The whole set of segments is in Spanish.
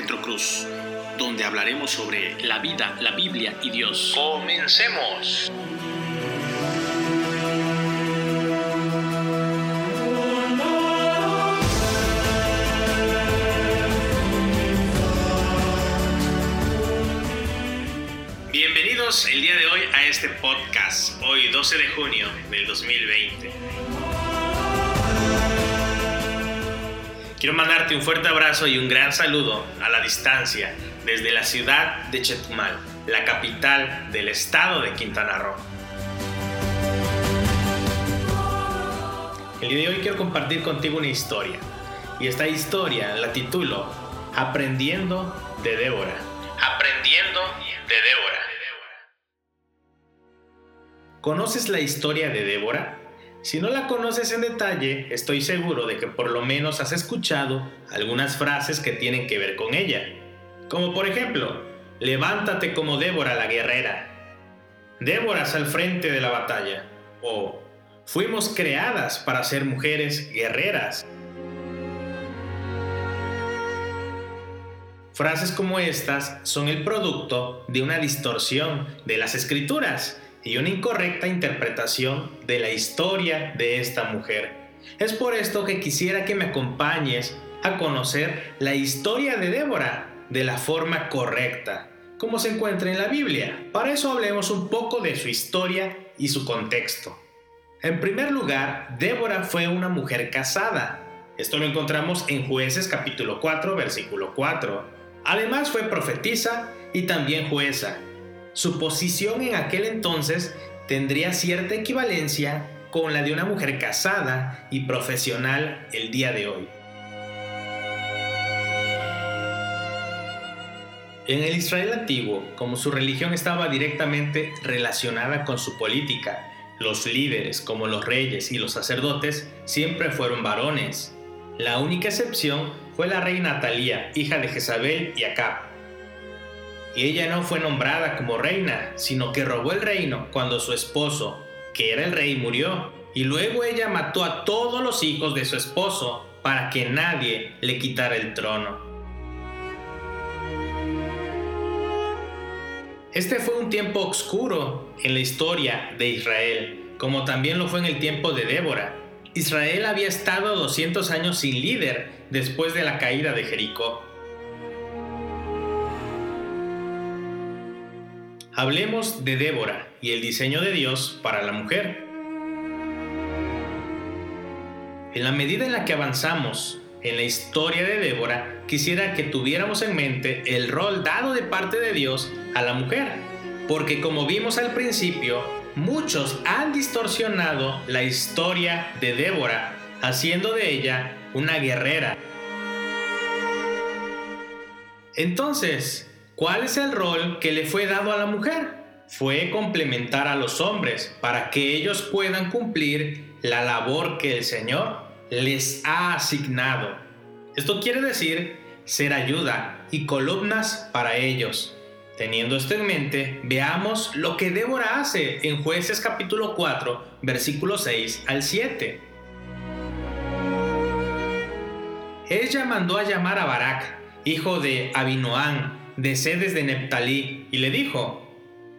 Getro Cruz, donde hablaremos sobre la vida, la Biblia y Dios. Comencemos. Bienvenidos el día de hoy a este podcast, hoy 12 de junio del 2020. Quiero mandarte un fuerte abrazo y un gran saludo a la distancia desde la ciudad de Chetumal, la capital del estado de Quintana Roo. El día de hoy quiero compartir contigo una historia y esta historia la titulo Aprendiendo de Débora. Aprendiendo de Débora. ¿Conoces la historia de Débora? Si no la conoces en detalle, estoy seguro de que por lo menos has escuchado algunas frases que tienen que ver con ella. Como por ejemplo, levántate como Débora la guerrera. Déboras al frente de la batalla. O fuimos creadas para ser mujeres guerreras. Frases como estas son el producto de una distorsión de las escrituras y una incorrecta interpretación de la historia de esta mujer. Es por esto que quisiera que me acompañes a conocer la historia de Débora de la forma correcta, como se encuentra en la Biblia. Para eso hablemos un poco de su historia y su contexto. En primer lugar, Débora fue una mujer casada. Esto lo encontramos en Jueces capítulo 4, versículo 4. Además fue profetisa y también jueza su posición en aquel entonces tendría cierta equivalencia con la de una mujer casada y profesional el día de hoy. En el Israel antiguo, como su religión estaba directamente relacionada con su política, los líderes, como los reyes y los sacerdotes, siempre fueron varones. La única excepción fue la reina Talía, hija de Jezabel y Acab, y ella no fue nombrada como reina, sino que robó el reino cuando su esposo, que era el rey, murió. Y luego ella mató a todos los hijos de su esposo para que nadie le quitara el trono. Este fue un tiempo oscuro en la historia de Israel, como también lo fue en el tiempo de Débora. Israel había estado 200 años sin líder después de la caída de Jericó. Hablemos de Débora y el diseño de Dios para la mujer. En la medida en la que avanzamos en la historia de Débora, quisiera que tuviéramos en mente el rol dado de parte de Dios a la mujer, porque como vimos al principio, muchos han distorsionado la historia de Débora, haciendo de ella una guerrera. Entonces, ¿Cuál es el rol que le fue dado a la mujer? Fue complementar a los hombres para que ellos puedan cumplir la labor que el Señor les ha asignado. Esto quiere decir ser ayuda y columnas para ellos. Teniendo esto en mente, veamos lo que Débora hace en jueces capítulo 4, versículo 6 al 7. Ella mandó a llamar a Barak, hijo de Abinoán, de sedes de Neptalí, y le dijo,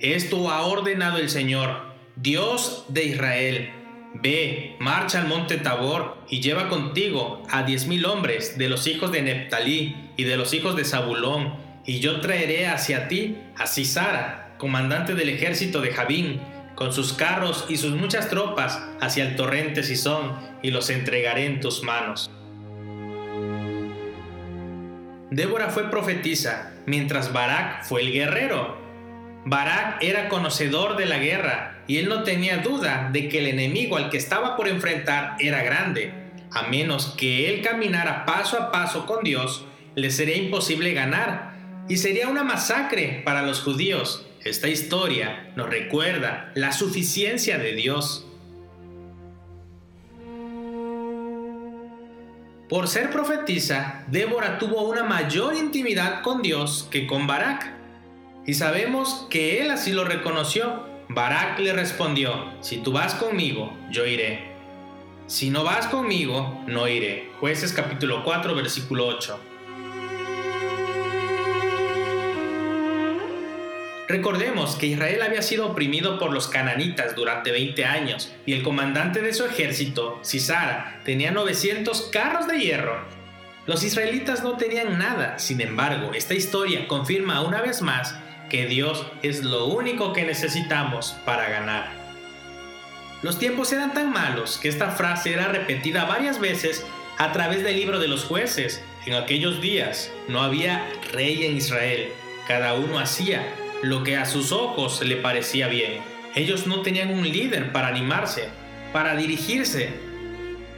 Esto ha ordenado el Señor, Dios de Israel. Ve, marcha al monte Tabor y lleva contigo a diez mil hombres de los hijos de Neptalí y de los hijos de Zabulón, y yo traeré hacia ti a Cisara, comandante del ejército de Jabín, con sus carros y sus muchas tropas hacia el torrente Sison, y los entregaré en tus manos. Débora fue profetisa, mientras Barak fue el guerrero. Barak era conocedor de la guerra y él no tenía duda de que el enemigo al que estaba por enfrentar era grande. A menos que él caminara paso a paso con Dios, le sería imposible ganar y sería una masacre para los judíos. Esta historia nos recuerda la suficiencia de Dios. Por ser profetisa, Débora tuvo una mayor intimidad con Dios que con Barak. Y sabemos que él así lo reconoció. Barak le respondió, si tú vas conmigo, yo iré. Si no vas conmigo, no iré. Jueces capítulo 4, versículo 8. Recordemos que Israel había sido oprimido por los cananitas durante 20 años y el comandante de su ejército, Sisara, tenía 900 carros de hierro. Los israelitas no tenían nada, sin embargo, esta historia confirma una vez más que Dios es lo único que necesitamos para ganar. Los tiempos eran tan malos que esta frase era repetida varias veces a través del libro de los jueces. En aquellos días no había rey en Israel, cada uno hacía lo que a sus ojos le parecía bien. Ellos no tenían un líder para animarse, para dirigirse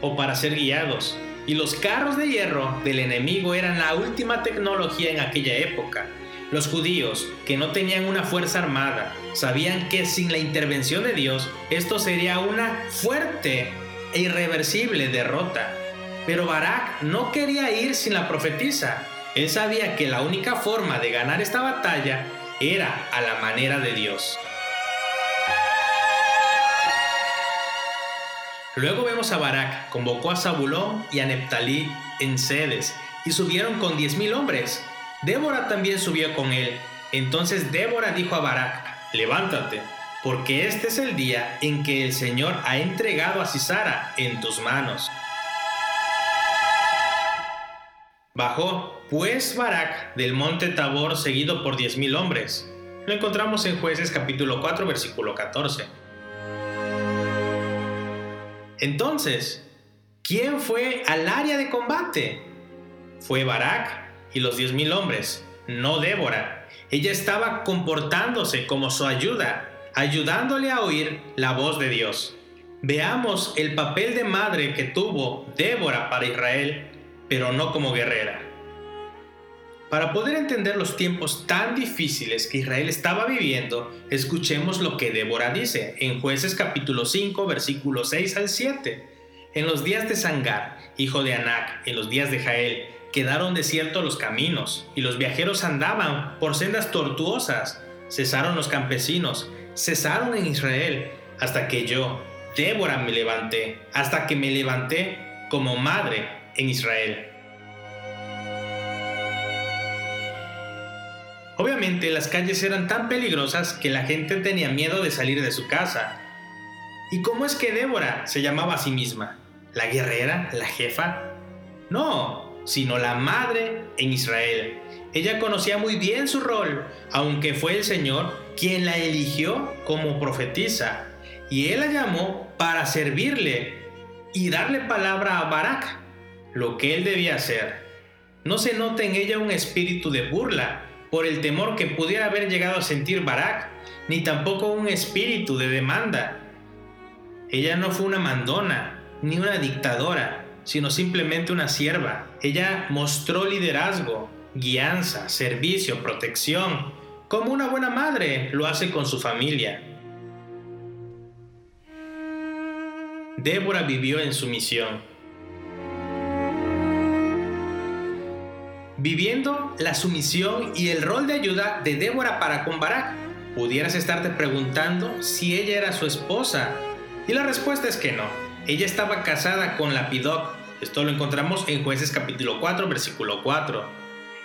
o para ser guiados. Y los carros de hierro del enemigo eran la última tecnología en aquella época. Los judíos, que no tenían una fuerza armada, sabían que sin la intervención de Dios, esto sería una fuerte e irreversible derrota. Pero Barak no quería ir sin la profetisa. Él sabía que la única forma de ganar esta batalla era a la manera de Dios. Luego vemos a Barak, convocó a Zabulón y a Neptalí en sedes, y subieron con diez mil hombres. Débora también subió con él. Entonces Débora dijo a Barak, levántate, porque este es el día en que el Señor ha entregado a Cisara en tus manos. Bajó, pues, Barak del monte Tabor seguido por diez mil hombres. Lo encontramos en Jueces capítulo 4, versículo 14. Entonces, ¿quién fue al área de combate? Fue Barak y los diez mil hombres, no Débora. Ella estaba comportándose como su ayuda, ayudándole a oír la voz de Dios. Veamos el papel de madre que tuvo Débora para Israel pero no como guerrera. Para poder entender los tiempos tan difíciles que Israel estaba viviendo, escuchemos lo que Débora dice en Jueces capítulo 5, versículos 6 al 7. En los días de Sangar, hijo de Anac, en los días de Jael, quedaron desiertos los caminos, y los viajeros andaban por sendas tortuosas. Cesaron los campesinos, cesaron en Israel, hasta que yo, Débora, me levanté, hasta que me levanté como madre en Israel. Obviamente las calles eran tan peligrosas que la gente tenía miedo de salir de su casa. ¿Y cómo es que Débora se llamaba a sí misma? ¿La guerrera? ¿La jefa? No, sino la madre en Israel. Ella conocía muy bien su rol, aunque fue el Señor quien la eligió como profetisa. Y él la llamó para servirle y darle palabra a Barak, lo que él debía hacer. No se nota en ella un espíritu de burla por el temor que pudiera haber llegado a sentir Barak, ni tampoco un espíritu de demanda. Ella no fue una mandona, ni una dictadora, sino simplemente una sierva. Ella mostró liderazgo, guianza, servicio, protección, como una buena madre lo hace con su familia. Débora vivió en su misión viviendo la sumisión y el rol de ayuda de Débora para con Barak. Pudieras estarte preguntando si ella era su esposa. Y la respuesta es que no. Ella estaba casada con Lapidoc. Esto lo encontramos en Jueces capítulo 4, versículo 4.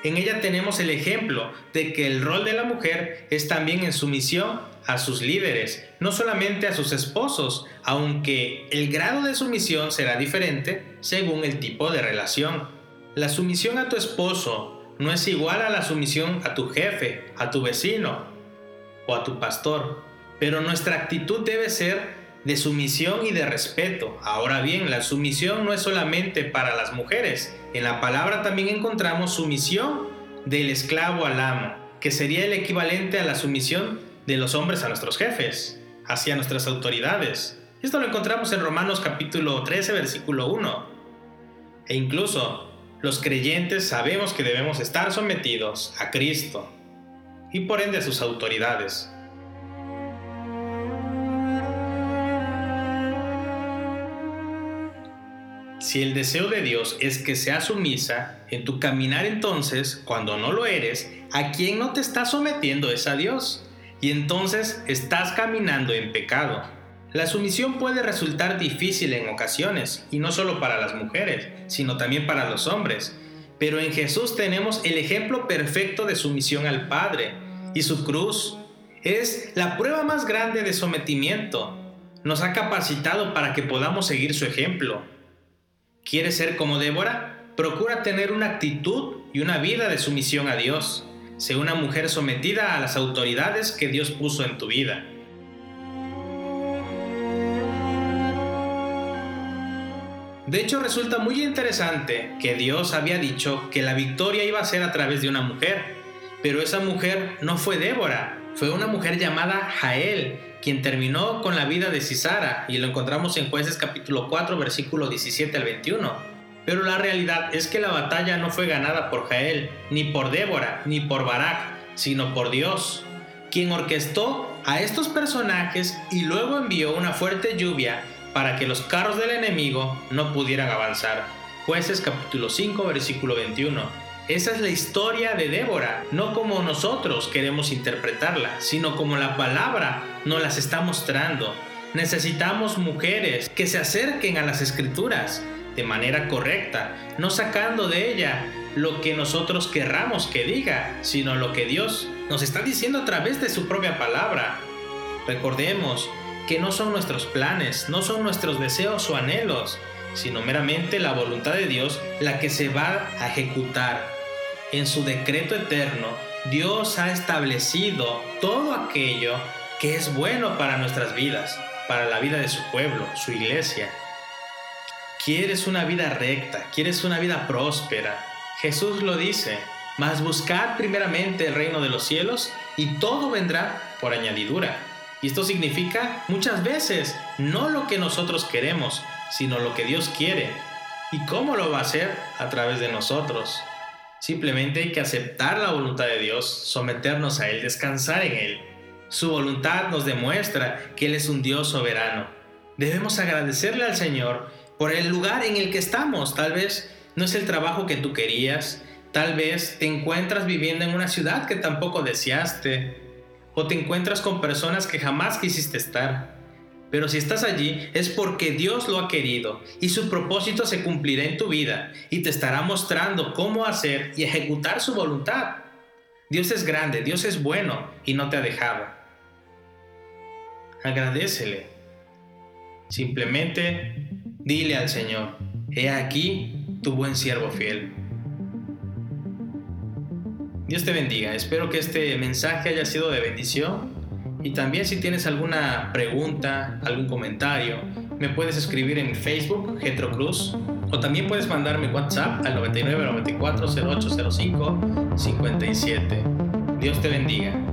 En ella tenemos el ejemplo de que el rol de la mujer es también en sumisión a sus líderes, no solamente a sus esposos, aunque el grado de sumisión será diferente según el tipo de relación. La sumisión a tu esposo no es igual a la sumisión a tu jefe, a tu vecino o a tu pastor, pero nuestra actitud debe ser de sumisión y de respeto. Ahora bien, la sumisión no es solamente para las mujeres. En la palabra también encontramos sumisión del esclavo al amo, que sería el equivalente a la sumisión de los hombres a nuestros jefes, hacia nuestras autoridades. Esto lo encontramos en Romanos capítulo 13, versículo 1. E incluso los creyentes sabemos que debemos estar sometidos a Cristo y por ende a sus autoridades. Si el deseo de Dios es que seas sumisa en tu caminar entonces, cuando no lo eres, a quien no te está sometiendo es a Dios. Y entonces estás caminando en pecado. La sumisión puede resultar difícil en ocasiones, y no solo para las mujeres, sino también para los hombres. Pero en Jesús tenemos el ejemplo perfecto de sumisión al Padre, y su cruz es la prueba más grande de sometimiento. Nos ha capacitado para que podamos seguir su ejemplo. ¿Quieres ser como Débora? Procura tener una actitud y una vida de sumisión a Dios. Sé una mujer sometida a las autoridades que Dios puso en tu vida. De hecho, resulta muy interesante que Dios había dicho que la victoria iba a ser a través de una mujer, pero esa mujer no fue Débora, fue una mujer llamada Jael, quien terminó con la vida de Cisara, y lo encontramos en Jueces capítulo 4, versículo 17 al 21. Pero la realidad es que la batalla no fue ganada por Jael, ni por Débora, ni por Barak, sino por Dios, quien orquestó a estos personajes y luego envió una fuerte lluvia para que los carros del enemigo no pudieran avanzar. Jueces capítulo 5 versículo 21. Esa es la historia de Débora, no como nosotros queremos interpretarla, sino como la palabra nos las está mostrando. Necesitamos mujeres que se acerquen a las escrituras de manera correcta, no sacando de ella lo que nosotros querramos que diga, sino lo que Dios nos está diciendo a través de su propia palabra. Recordemos, que no son nuestros planes, no son nuestros deseos o anhelos, sino meramente la voluntad de Dios la que se va a ejecutar. En su decreto eterno, Dios ha establecido todo aquello que es bueno para nuestras vidas, para la vida de su pueblo, su iglesia. ¿Quieres una vida recta? ¿Quieres una vida próspera? Jesús lo dice, mas buscad primeramente el reino de los cielos y todo vendrá por añadidura. Y esto significa muchas veces no lo que nosotros queremos, sino lo que Dios quiere. ¿Y cómo lo va a hacer? A través de nosotros. Simplemente hay que aceptar la voluntad de Dios, someternos a Él, descansar en Él. Su voluntad nos demuestra que Él es un Dios soberano. Debemos agradecerle al Señor por el lugar en el que estamos. Tal vez no es el trabajo que tú querías, tal vez te encuentras viviendo en una ciudad que tampoco deseaste, o te encuentras con personas que jamás quisiste estar. Pero si estás allí es porque Dios lo ha querido y su propósito se cumplirá en tu vida y te estará mostrando cómo hacer y ejecutar su voluntad. Dios es grande, Dios es bueno y no te ha dejado. Agradecele. Simplemente dile al Señor, he aquí tu buen siervo fiel. Dios te bendiga. Espero que este mensaje haya sido de bendición. Y también si tienes alguna pregunta, algún comentario, me puedes escribir en Facebook, Getro Cruz, o también puedes mandarme WhatsApp al 99 94 0805 57. Dios te bendiga.